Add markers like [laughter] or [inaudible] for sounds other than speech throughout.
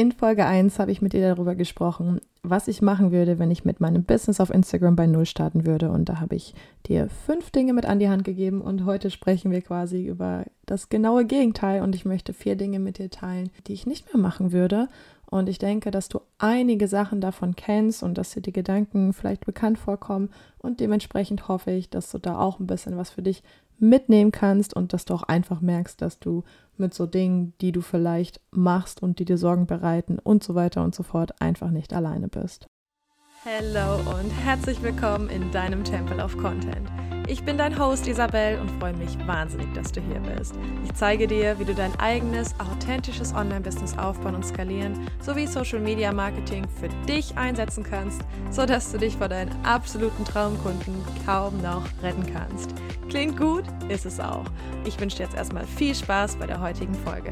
In Folge 1 habe ich mit dir darüber gesprochen, was ich machen würde, wenn ich mit meinem Business auf Instagram bei Null starten würde. Und da habe ich dir fünf Dinge mit an die Hand gegeben. Und heute sprechen wir quasi über das genaue Gegenteil. Und ich möchte vier Dinge mit dir teilen, die ich nicht mehr machen würde. Und ich denke, dass du einige Sachen davon kennst und dass dir die Gedanken vielleicht bekannt vorkommen. Und dementsprechend hoffe ich, dass du da auch ein bisschen was für dich mitnehmen kannst und dass du auch einfach merkst, dass du mit so Dingen, die du vielleicht machst und die dir Sorgen bereiten und so weiter und so fort, einfach nicht alleine bist. Hallo und herzlich willkommen in deinem Temple of Content. Ich bin dein Host Isabel und freue mich wahnsinnig, dass du hier bist. Ich zeige dir, wie du dein eigenes, authentisches Online-Business aufbauen und skalieren sowie Social Media Marketing für dich einsetzen kannst, sodass du dich vor deinen absoluten Traumkunden kaum noch retten kannst. Klingt gut? Ist es auch. Ich wünsche dir jetzt erstmal viel Spaß bei der heutigen Folge.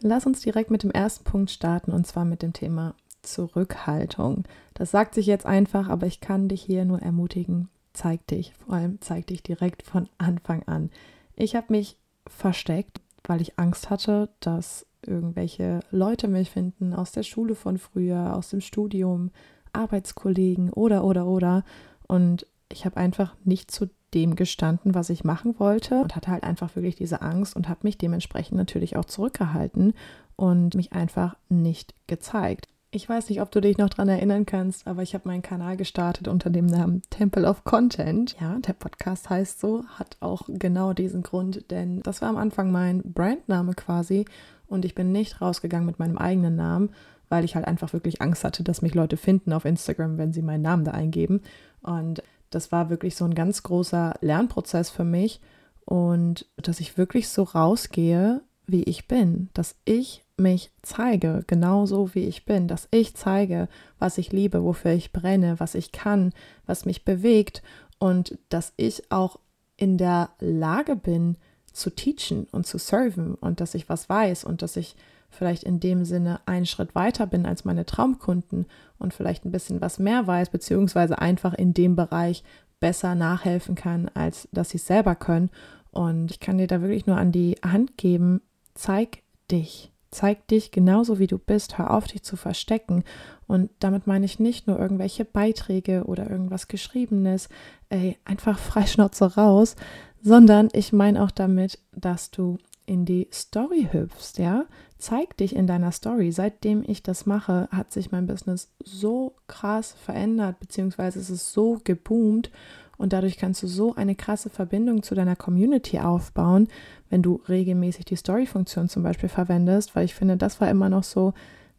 Lass uns direkt mit dem ersten Punkt starten und zwar mit dem Thema Zurückhaltung. Das sagt sich jetzt einfach, aber ich kann dich hier nur ermutigen, zeig dich. Vor allem zeig dich direkt von Anfang an. Ich habe mich versteckt, weil ich Angst hatte, dass irgendwelche Leute mich finden aus der Schule von früher, aus dem Studium, Arbeitskollegen oder oder oder. Und ich habe einfach nicht zu dem gestanden, was ich machen wollte und hatte halt einfach wirklich diese Angst und habe mich dementsprechend natürlich auch zurückgehalten und mich einfach nicht gezeigt. Ich weiß nicht, ob du dich noch daran erinnern kannst, aber ich habe meinen Kanal gestartet unter dem Namen Temple of Content. Ja, der Podcast heißt so, hat auch genau diesen Grund, denn das war am Anfang mein Brandname quasi und ich bin nicht rausgegangen mit meinem eigenen Namen, weil ich halt einfach wirklich Angst hatte, dass mich Leute finden auf Instagram, wenn sie meinen Namen da eingeben. Und das war wirklich so ein ganz großer Lernprozess für mich und dass ich wirklich so rausgehe, wie ich bin, dass ich mich zeige, genauso wie ich bin, dass ich zeige, was ich liebe, wofür ich brenne, was ich kann, was mich bewegt und dass ich auch in der Lage bin zu teachen und zu serven und dass ich was weiß und dass ich vielleicht in dem Sinne einen Schritt weiter bin als meine Traumkunden und vielleicht ein bisschen was mehr weiß, beziehungsweise einfach in dem Bereich besser nachhelfen kann, als dass sie es selber können. Und ich kann dir da wirklich nur an die Hand geben, zeig dich. Zeig dich genauso wie du bist, hör auf dich zu verstecken. Und damit meine ich nicht nur irgendwelche Beiträge oder irgendwas Geschriebenes, ey, einfach Freischnauze raus, sondern ich meine auch damit, dass du in die Story hüpfst, ja? Zeig dich in deiner Story. Seitdem ich das mache, hat sich mein Business so krass verändert, beziehungsweise es ist so geboomt und dadurch kannst du so eine krasse Verbindung zu deiner Community aufbauen, wenn du regelmäßig die Story-Funktion zum Beispiel verwendest, weil ich finde, das war immer noch so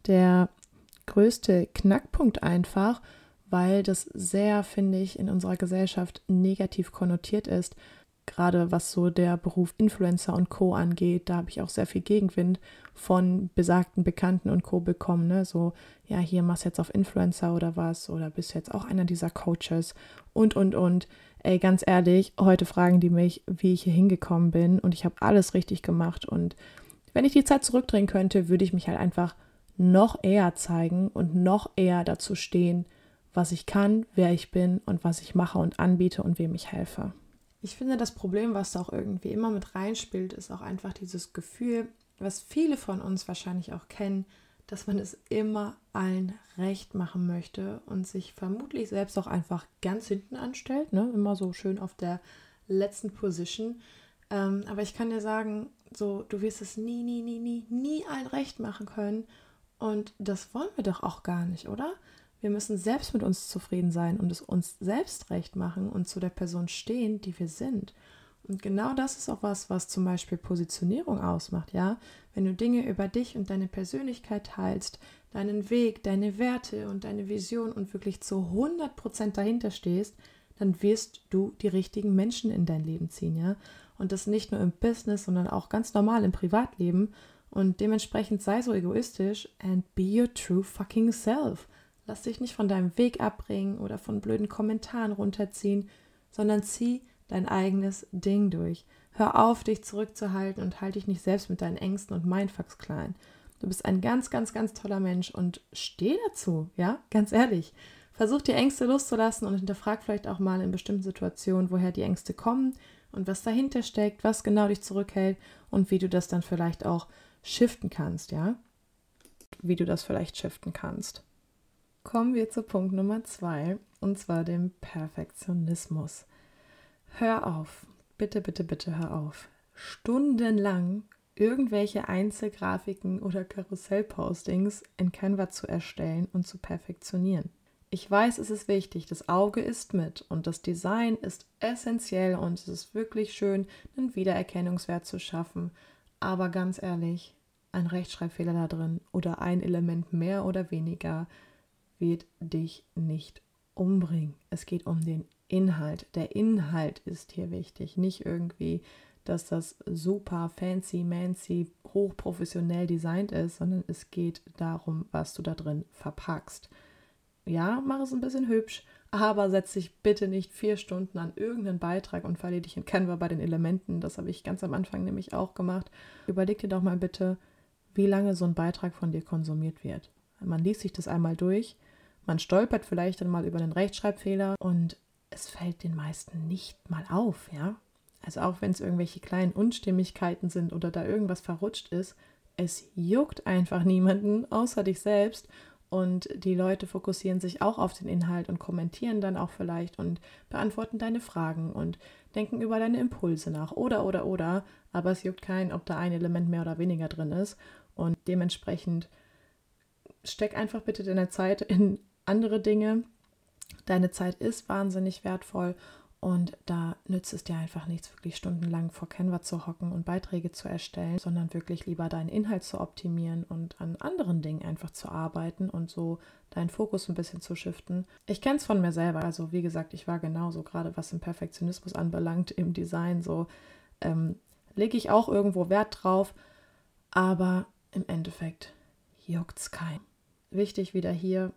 der größte Knackpunkt einfach, weil das sehr, finde ich, in unserer Gesellschaft negativ konnotiert ist gerade was so der Beruf Influencer und Co. angeht, da habe ich auch sehr viel Gegenwind von besagten Bekannten und Co. bekommen. Ne? So, ja, hier machst du jetzt auf Influencer oder was oder bist du jetzt auch einer dieser Coaches und, und, und. Ey, ganz ehrlich, heute fragen die mich, wie ich hier hingekommen bin und ich habe alles richtig gemacht und wenn ich die Zeit zurückdrehen könnte, würde ich mich halt einfach noch eher zeigen und noch eher dazu stehen, was ich kann, wer ich bin und was ich mache und anbiete und wem ich helfe. Ich finde, das Problem, was da auch irgendwie immer mit reinspielt, ist auch einfach dieses Gefühl, was viele von uns wahrscheinlich auch kennen, dass man es immer allen recht machen möchte und sich vermutlich selbst auch einfach ganz hinten anstellt, ne? immer so schön auf der letzten Position. Ähm, aber ich kann dir sagen, so, du wirst es nie, nie, nie, nie, nie allen recht machen können. Und das wollen wir doch auch gar nicht, oder? Wir müssen selbst mit uns zufrieden sein und es uns selbst recht machen und zu der Person stehen, die wir sind. Und genau das ist auch was, was zum Beispiel Positionierung ausmacht, ja. Wenn du Dinge über dich und deine Persönlichkeit teilst, deinen Weg, deine Werte und deine Vision und wirklich zu 100% dahinter stehst, dann wirst du die richtigen Menschen in dein Leben ziehen, ja. Und das nicht nur im Business, sondern auch ganz normal im Privatleben. Und dementsprechend sei so egoistisch and be your true fucking self. Lass dich nicht von deinem Weg abbringen oder von blöden Kommentaren runterziehen, sondern zieh dein eigenes Ding durch. Hör auf, dich zurückzuhalten und halte dich nicht selbst mit deinen Ängsten und Mindfucks klein. Du bist ein ganz, ganz, ganz toller Mensch und steh dazu, ja, ganz ehrlich. Versuch die Ängste loszulassen und hinterfrag vielleicht auch mal in bestimmten Situationen, woher die Ängste kommen, und was dahinter steckt, was genau dich zurückhält und wie du das dann vielleicht auch shiften kannst, ja? Wie du das vielleicht shiften kannst. Kommen wir zu Punkt Nummer zwei und zwar dem Perfektionismus. Hör auf, bitte, bitte, bitte hör auf. Stundenlang irgendwelche Einzelgrafiken oder Karussellpostings in Canva zu erstellen und zu perfektionieren. Ich weiß, es ist wichtig, das Auge ist mit und das Design ist essentiell und es ist wirklich schön, einen Wiedererkennungswert zu schaffen. Aber ganz ehrlich, ein Rechtschreibfehler da drin oder ein Element mehr oder weniger wird dich nicht umbringen. Es geht um den Inhalt. Der Inhalt ist hier wichtig, nicht irgendwie, dass das super fancy, mancy, hochprofessionell designt ist, sondern es geht darum, was du da drin verpackst. Ja, mach es ein bisschen hübsch, aber setz dich bitte nicht vier Stunden an irgendeinen Beitrag und verliere dich in Canva bei den Elementen. Das habe ich ganz am Anfang nämlich auch gemacht. Überleg dir doch mal bitte, wie lange so ein Beitrag von dir konsumiert wird. Man liest sich das einmal durch, man stolpert vielleicht dann mal über einen Rechtschreibfehler und es fällt den meisten nicht mal auf, ja. Also auch wenn es irgendwelche kleinen Unstimmigkeiten sind oder da irgendwas verrutscht ist, es juckt einfach niemanden außer dich selbst und die Leute fokussieren sich auch auf den Inhalt und kommentieren dann auch vielleicht und beantworten deine Fragen und denken über deine Impulse nach. Oder oder oder, aber es juckt keinen, ob da ein Element mehr oder weniger drin ist. Und dementsprechend steck einfach bitte deine Zeit in andere Dinge. Deine Zeit ist wahnsinnig wertvoll und da nützt es dir einfach nichts, wirklich stundenlang vor Canva zu hocken und Beiträge zu erstellen, sondern wirklich lieber deinen Inhalt zu optimieren und an anderen Dingen einfach zu arbeiten und so deinen Fokus ein bisschen zu shiften. Ich kenne es von mir selber. Also wie gesagt, ich war genauso, gerade was den Perfektionismus anbelangt im Design, so ähm, lege ich auch irgendwo Wert drauf, aber im Endeffekt juckt es kein. Wichtig wieder hier,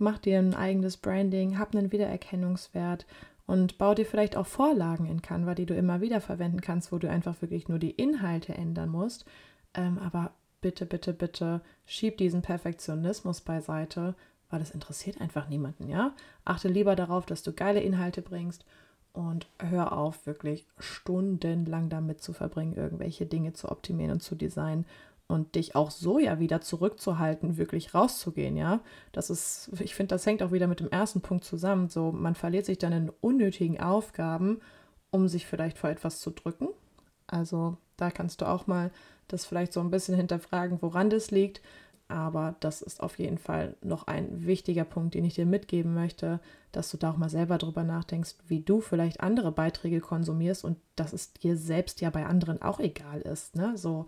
mach dir ein eigenes Branding, hab einen Wiedererkennungswert und bau dir vielleicht auch Vorlagen in Canva, die du immer wieder verwenden kannst, wo du einfach wirklich nur die Inhalte ändern musst. Ähm, aber bitte, bitte, bitte schieb diesen Perfektionismus beiseite, weil das interessiert einfach niemanden, ja? Achte lieber darauf, dass du geile Inhalte bringst und hör auf, wirklich stundenlang damit zu verbringen, irgendwelche Dinge zu optimieren und zu designen und dich auch so ja wieder zurückzuhalten, wirklich rauszugehen, ja. Das ist, ich finde, das hängt auch wieder mit dem ersten Punkt zusammen. So, man verliert sich dann in unnötigen Aufgaben, um sich vielleicht vor etwas zu drücken. Also da kannst du auch mal das vielleicht so ein bisschen hinterfragen, woran das liegt. Aber das ist auf jeden Fall noch ein wichtiger Punkt, den ich dir mitgeben möchte, dass du da auch mal selber drüber nachdenkst, wie du vielleicht andere Beiträge konsumierst und dass es dir selbst ja bei anderen auch egal ist. Ne? So,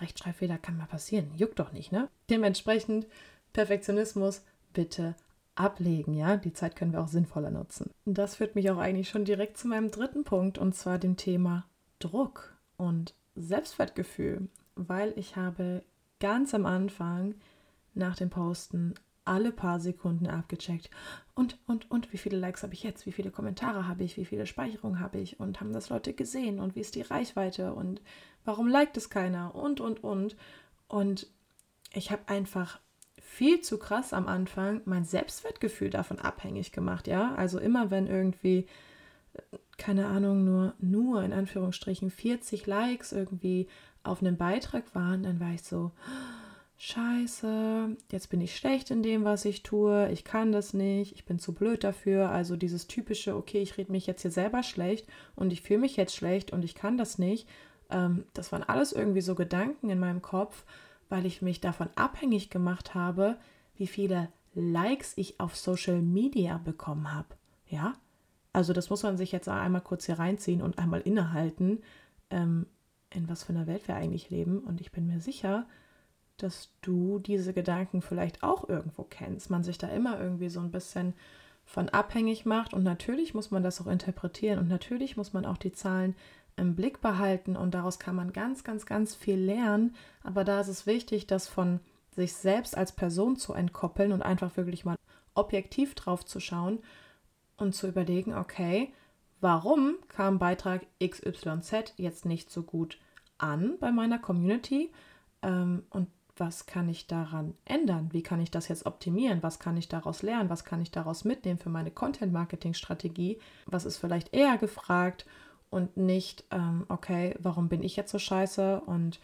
Rechtschreibfehler kann mal passieren. Juckt doch nicht, ne? Dementsprechend Perfektionismus bitte ablegen, ja? Die Zeit können wir auch sinnvoller nutzen. Das führt mich auch eigentlich schon direkt zu meinem dritten Punkt und zwar dem Thema Druck und Selbstwertgefühl, weil ich habe ganz am Anfang nach dem Posten alle paar Sekunden abgecheckt. Und, und, und, wie viele Likes habe ich jetzt? Wie viele Kommentare habe ich? Wie viele Speicherungen habe ich? Und haben das Leute gesehen? Und wie ist die Reichweite? Und warum liked es keiner? Und, und, und. Und ich habe einfach viel zu krass am Anfang mein Selbstwertgefühl davon abhängig gemacht, ja. Also immer wenn irgendwie, keine Ahnung, nur, nur in Anführungsstrichen 40 Likes irgendwie auf einem Beitrag waren, dann war ich so, Scheiße, jetzt bin ich schlecht in dem, was ich tue, ich kann das nicht, ich bin zu blöd dafür. Also dieses typische, okay, ich rede mich jetzt hier selber schlecht und ich fühle mich jetzt schlecht und ich kann das nicht. Ähm, das waren alles irgendwie so Gedanken in meinem Kopf, weil ich mich davon abhängig gemacht habe, wie viele Likes ich auf Social Media bekommen habe. Ja, also das muss man sich jetzt einmal kurz hier reinziehen und einmal innehalten, ähm, in was für einer Welt wir eigentlich leben. Und ich bin mir sicher, dass du diese Gedanken vielleicht auch irgendwo kennst. Man sich da immer irgendwie so ein bisschen von abhängig macht und natürlich muss man das auch interpretieren und natürlich muss man auch die Zahlen im Blick behalten und daraus kann man ganz, ganz, ganz viel lernen. Aber da ist es wichtig, das von sich selbst als Person zu entkoppeln und einfach wirklich mal objektiv drauf zu schauen und zu überlegen, okay, warum kam Beitrag XYZ jetzt nicht so gut an bei meiner Community? Ähm, und was kann ich daran ändern? Wie kann ich das jetzt optimieren? Was kann ich daraus lernen? Was kann ich daraus mitnehmen für meine Content-Marketing-Strategie? Was ist vielleicht eher gefragt? und nicht, ähm, okay, warum bin ich jetzt so scheiße und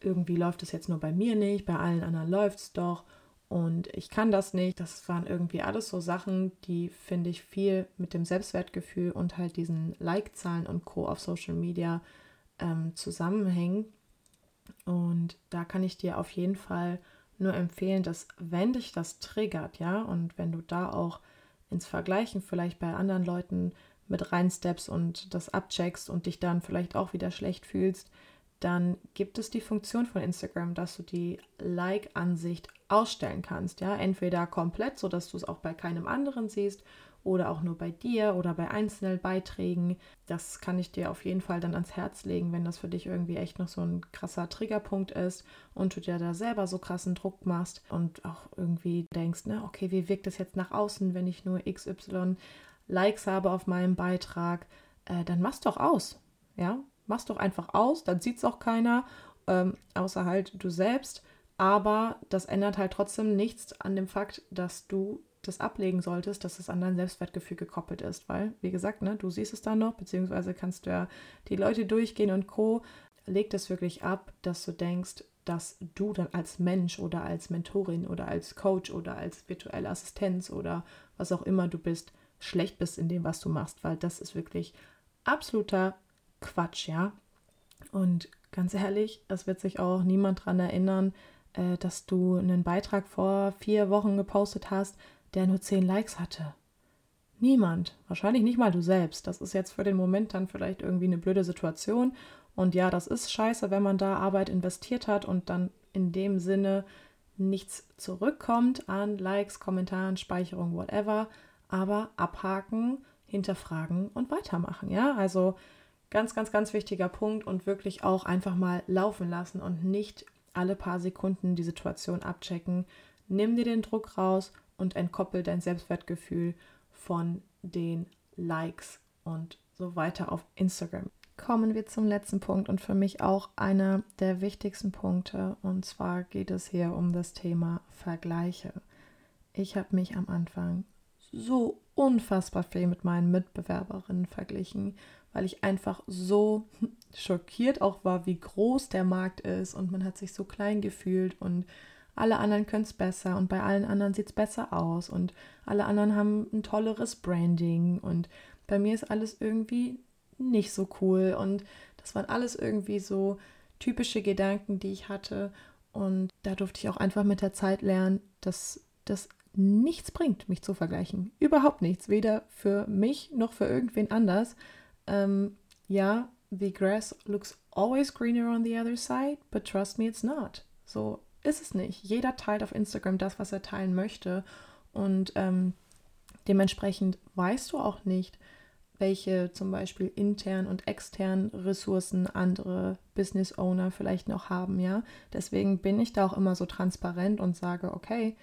irgendwie läuft es jetzt nur bei mir nicht, bei allen anderen läuft es doch und ich kann das nicht. Das waren irgendwie alles so Sachen, die finde ich viel mit dem Selbstwertgefühl und halt diesen Like-Zahlen und Co. auf Social Media ähm, zusammenhängen. Und da kann ich dir auf jeden Fall nur empfehlen, dass wenn dich das triggert, ja, und wenn du da auch ins Vergleichen vielleicht bei anderen Leuten mit reinsteppst und das abcheckst und dich dann vielleicht auch wieder schlecht fühlst, dann gibt es die Funktion von Instagram, dass du die Like-Ansicht ausstellen kannst. Ja, entweder komplett, sodass du es auch bei keinem anderen siehst oder auch nur bei dir oder bei einzelnen Beiträgen. Das kann ich dir auf jeden Fall dann ans Herz legen, wenn das für dich irgendwie echt noch so ein krasser Triggerpunkt ist und du dir da selber so krassen Druck machst und auch irgendwie denkst, ne, okay, wie wirkt das jetzt nach außen, wenn ich nur XY Likes habe auf meinem Beitrag, äh, dann mach's doch aus. Ja, mach's doch einfach aus, dann sieht's auch keiner, ähm, außer halt du selbst. Aber das ändert halt trotzdem nichts an dem Fakt, dass du das ablegen solltest, dass es an dein Selbstwertgefühl gekoppelt ist. Weil, wie gesagt, ne, du siehst es dann noch, beziehungsweise kannst du ja die Leute durchgehen und Co. Leg das wirklich ab, dass du denkst, dass du dann als Mensch oder als Mentorin oder als Coach oder als virtuelle Assistenz oder was auch immer du bist, schlecht bist in dem, was du machst, weil das ist wirklich absoluter Quatsch, ja. Und ganz ehrlich, es wird sich auch niemand daran erinnern, äh, dass du einen Beitrag vor vier Wochen gepostet hast, der nur zehn Likes hatte. Niemand. Wahrscheinlich nicht mal du selbst. Das ist jetzt für den Moment dann vielleicht irgendwie eine blöde Situation. Und ja, das ist scheiße, wenn man da Arbeit investiert hat und dann in dem Sinne nichts zurückkommt an Likes, Kommentaren, Speicherung, whatever. Aber abhaken, hinterfragen und weitermachen. Ja, also Ganz, ganz, ganz wichtiger Punkt und wirklich auch einfach mal laufen lassen und nicht alle paar Sekunden die Situation abchecken. Nimm dir den Druck raus und entkoppel dein Selbstwertgefühl von den Likes und so weiter auf Instagram. Kommen wir zum letzten Punkt und für mich auch einer der wichtigsten Punkte. Und zwar geht es hier um das Thema Vergleiche. Ich habe mich am Anfang so unfassbar viel mit meinen Mitbewerberinnen verglichen weil ich einfach so [laughs] schockiert auch war, wie groß der Markt ist und man hat sich so klein gefühlt und alle anderen können es besser und bei allen anderen sieht es besser aus und alle anderen haben ein tolleres Branding und bei mir ist alles irgendwie nicht so cool und das waren alles irgendwie so typische Gedanken, die ich hatte und da durfte ich auch einfach mit der Zeit lernen, dass das nichts bringt, mich zu vergleichen. Überhaupt nichts, weder für mich noch für irgendwen anders ähm, ja, the grass looks always greener on the other side, but trust me, it's not. So ist es nicht. Jeder teilt auf Instagram das, was er teilen möchte. Und ähm, dementsprechend weißt du auch nicht, welche zum Beispiel intern und extern Ressourcen andere Business Owner vielleicht noch haben, ja. Deswegen bin ich da auch immer so transparent und sage, okay,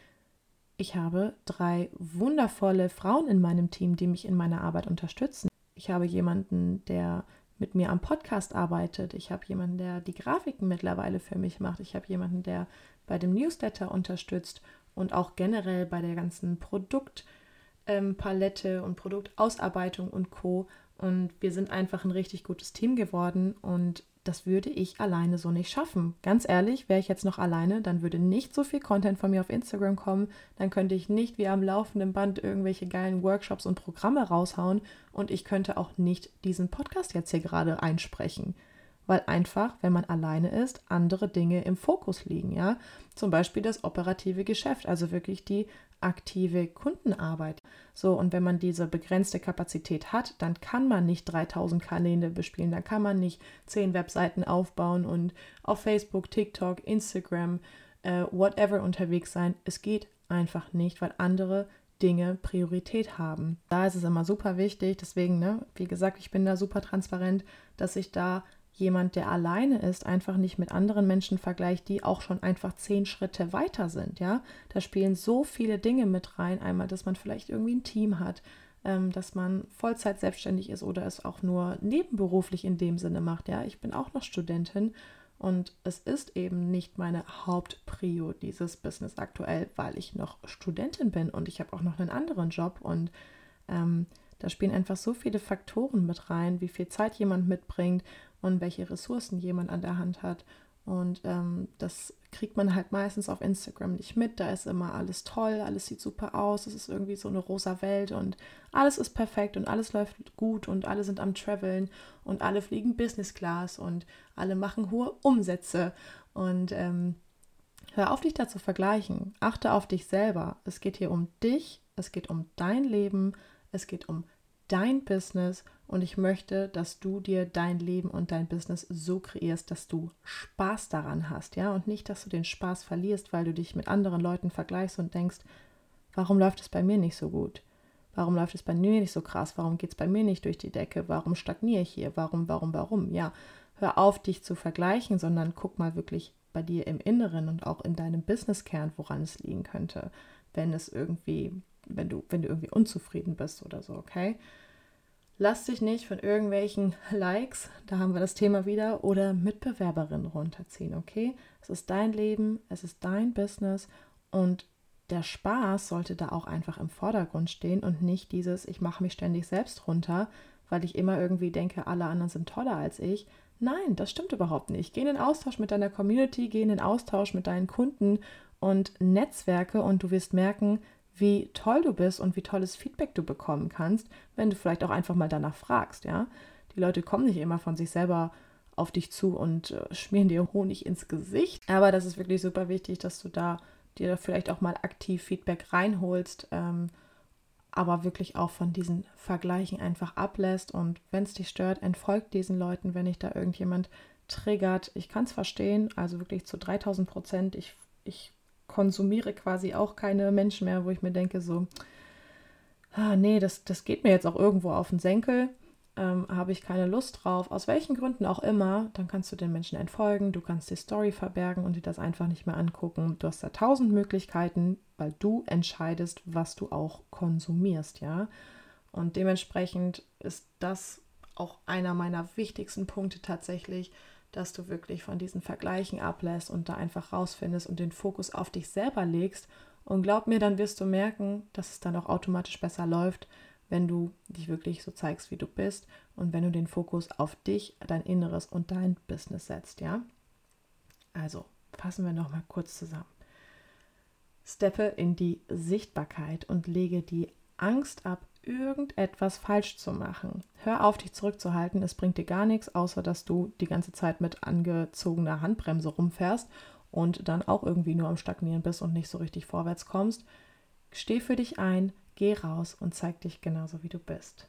ich habe drei wundervolle Frauen in meinem Team, die mich in meiner Arbeit unterstützen. Ich habe jemanden, der mit mir am Podcast arbeitet. Ich habe jemanden, der die Grafiken mittlerweile für mich macht. Ich habe jemanden, der bei dem Newsletter unterstützt und auch generell bei der ganzen Produktpalette ähm, und Produktausarbeitung und Co. Und wir sind einfach ein richtig gutes Team geworden und das würde ich alleine so nicht schaffen. Ganz ehrlich, wäre ich jetzt noch alleine, dann würde nicht so viel Content von mir auf Instagram kommen, dann könnte ich nicht wie am laufenden Band irgendwelche geilen Workshops und Programme raushauen und ich könnte auch nicht diesen Podcast jetzt hier gerade einsprechen weil einfach, wenn man alleine ist, andere Dinge im Fokus liegen, ja. Zum Beispiel das operative Geschäft, also wirklich die aktive Kundenarbeit. So, und wenn man diese begrenzte Kapazität hat, dann kann man nicht 3000 Kanäle bespielen, dann kann man nicht 10 Webseiten aufbauen und auf Facebook, TikTok, Instagram, äh, whatever unterwegs sein. Es geht einfach nicht, weil andere Dinge Priorität haben. Da ist es immer super wichtig, deswegen, ne, wie gesagt, ich bin da super transparent, dass ich da jemand, der alleine ist, einfach nicht mit anderen Menschen vergleicht, die auch schon einfach zehn Schritte weiter sind. Ja, da spielen so viele Dinge mit rein. Einmal, dass man vielleicht irgendwie ein Team hat, ähm, dass man Vollzeit selbstständig ist oder es auch nur nebenberuflich in dem Sinne macht. Ja, ich bin auch noch Studentin und es ist eben nicht meine Hauptprio dieses Business aktuell, weil ich noch Studentin bin und ich habe auch noch einen anderen Job und ähm, Da spielen einfach so viele Faktoren mit rein, wie viel Zeit jemand mitbringt und welche Ressourcen jemand an der Hand hat. Und ähm, das kriegt man halt meistens auf Instagram nicht mit. Da ist immer alles toll, alles sieht super aus, es ist irgendwie so eine rosa Welt und alles ist perfekt und alles läuft gut und alle sind am Traveln und alle fliegen Business Class und alle machen hohe Umsätze. Und ähm, hör auf, dich da zu vergleichen. Achte auf dich selber. Es geht hier um dich, es geht um dein Leben, es geht um dein Business und ich möchte, dass du dir dein Leben und dein Business so kreierst, dass du Spaß daran hast, ja, und nicht, dass du den Spaß verlierst, weil du dich mit anderen Leuten vergleichst und denkst, warum läuft es bei mir nicht so gut? Warum läuft es bei mir nicht so krass? Warum geht es bei mir nicht durch die Decke? Warum stagniere ich hier? Warum, warum, warum? Ja, hör auf, dich zu vergleichen, sondern guck mal wirklich bei dir im Inneren und auch in deinem Businesskern, woran es liegen könnte, wenn es irgendwie, wenn du, wenn du irgendwie unzufrieden bist oder so, okay? Lass dich nicht von irgendwelchen [laughs] Likes, da haben wir das Thema wieder, oder Mitbewerberinnen runterziehen, okay? Es ist dein Leben, es ist dein Business und der Spaß sollte da auch einfach im Vordergrund stehen und nicht dieses, ich mache mich ständig selbst runter, weil ich immer irgendwie denke, alle anderen sind toller als ich. Nein, das stimmt überhaupt nicht. Geh in den Austausch mit deiner Community, geh in den Austausch mit deinen Kunden und Netzwerke und du wirst merken, wie toll du bist und wie tolles Feedback du bekommen kannst, wenn du vielleicht auch einfach mal danach fragst, ja. Die Leute kommen nicht immer von sich selber auf dich zu und äh, schmieren dir Honig ins Gesicht. Aber das ist wirklich super wichtig, dass du da dir vielleicht auch mal aktiv Feedback reinholst, ähm, aber wirklich auch von diesen Vergleichen einfach ablässt. Und wenn es dich stört, entfolgt diesen Leuten, wenn dich da irgendjemand triggert. Ich kann es verstehen, also wirklich zu 3000 Prozent. Ich, ich konsumiere quasi auch keine Menschen mehr, wo ich mir denke, so, ah, nee, das, das geht mir jetzt auch irgendwo auf den Senkel, ähm, habe ich keine Lust drauf, aus welchen Gründen auch immer, dann kannst du den Menschen entfolgen, du kannst die Story verbergen und dir das einfach nicht mehr angucken. Du hast da tausend Möglichkeiten, weil du entscheidest, was du auch konsumierst, ja. Und dementsprechend ist das auch einer meiner wichtigsten Punkte tatsächlich, dass du wirklich von diesen Vergleichen ablässt und da einfach rausfindest und den Fokus auf dich selber legst. Und glaub mir, dann wirst du merken, dass es dann auch automatisch besser läuft, wenn du dich wirklich so zeigst, wie du bist und wenn du den Fokus auf dich, dein Inneres und dein Business setzt, ja? Also, fassen wir noch mal kurz zusammen. Steppe in die Sichtbarkeit und lege die Angst ab, irgendetwas falsch zu machen. Hör auf, dich zurückzuhalten. Es bringt dir gar nichts, außer dass du die ganze Zeit mit angezogener Handbremse rumfährst und dann auch irgendwie nur am Stagnieren bist und nicht so richtig vorwärts kommst. Steh für dich ein, geh raus und zeig dich genauso, wie du bist.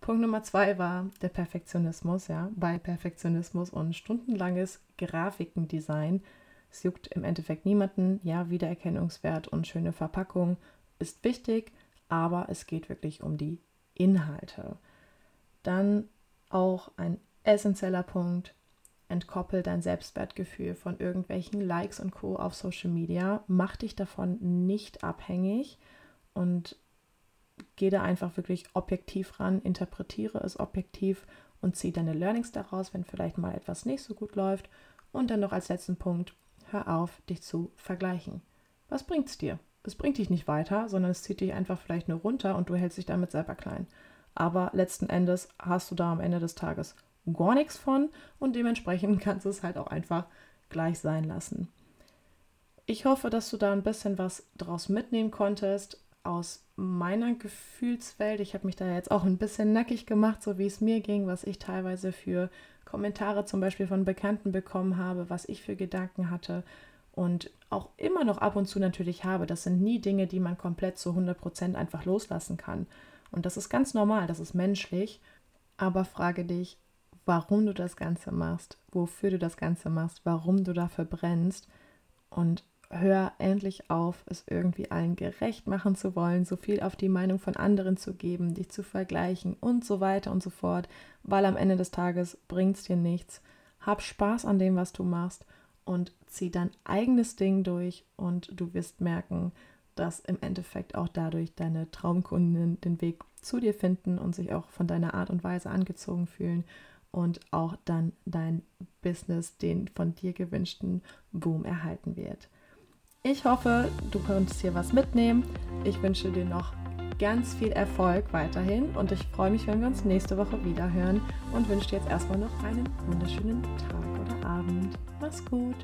Punkt Nummer zwei war der Perfektionismus, ja, bei Perfektionismus und stundenlanges Grafikendesign. Es juckt im Endeffekt niemanden, ja, Wiedererkennungswert und schöne Verpackung ist wichtig, aber es geht wirklich um die Inhalte. Dann auch ein essentieller Punkt, entkoppel dein Selbstwertgefühl von irgendwelchen Likes und Co. auf Social Media, mach dich davon nicht abhängig und geh da einfach wirklich objektiv ran, interpretiere es objektiv und zieh deine Learnings daraus, wenn vielleicht mal etwas nicht so gut läuft. Und dann noch als letzten Punkt, hör auf, dich zu vergleichen. Was bringt es dir? Es bringt dich nicht weiter, sondern es zieht dich einfach vielleicht nur runter und du hältst dich damit selber klein. Aber letzten Endes hast du da am Ende des Tages gar nichts von und dementsprechend [laughs] kannst du es halt auch einfach gleich sein lassen. Ich hoffe, dass du da ein bisschen was draus mitnehmen konntest aus meiner Gefühlswelt. Ich habe mich da jetzt auch ein bisschen nackig gemacht, so wie es mir ging, was ich teilweise für Kommentare zum Beispiel von Bekannten bekommen habe, was ich für Gedanken hatte und auch immer noch ab und zu natürlich habe. Das sind nie Dinge, die man komplett zu 100% einfach loslassen kann. Und das ist ganz normal, das ist menschlich. Aber frage dich, warum du das Ganze machst, wofür du das Ganze machst, warum du dafür brennst und hör endlich auf, es irgendwie allen gerecht machen zu wollen, so viel auf die Meinung von anderen zu geben, dich zu vergleichen und so weiter und so fort, weil am Ende des Tages bringt es dir nichts. Hab Spaß an dem, was du machst und zieh dein eigenes Ding durch und du wirst merken, dass im Endeffekt auch dadurch deine Traumkunden den Weg zu dir finden und sich auch von deiner Art und Weise angezogen fühlen und auch dann dein Business den von dir gewünschten Boom erhalten wird. Ich hoffe, du konntest hier was mitnehmen. Ich wünsche dir noch ganz viel Erfolg weiterhin und ich freue mich, wenn wir uns nächste Woche wieder hören und wünsche dir jetzt erstmal noch einen wunderschönen Tag oder Abend. Mach's gut.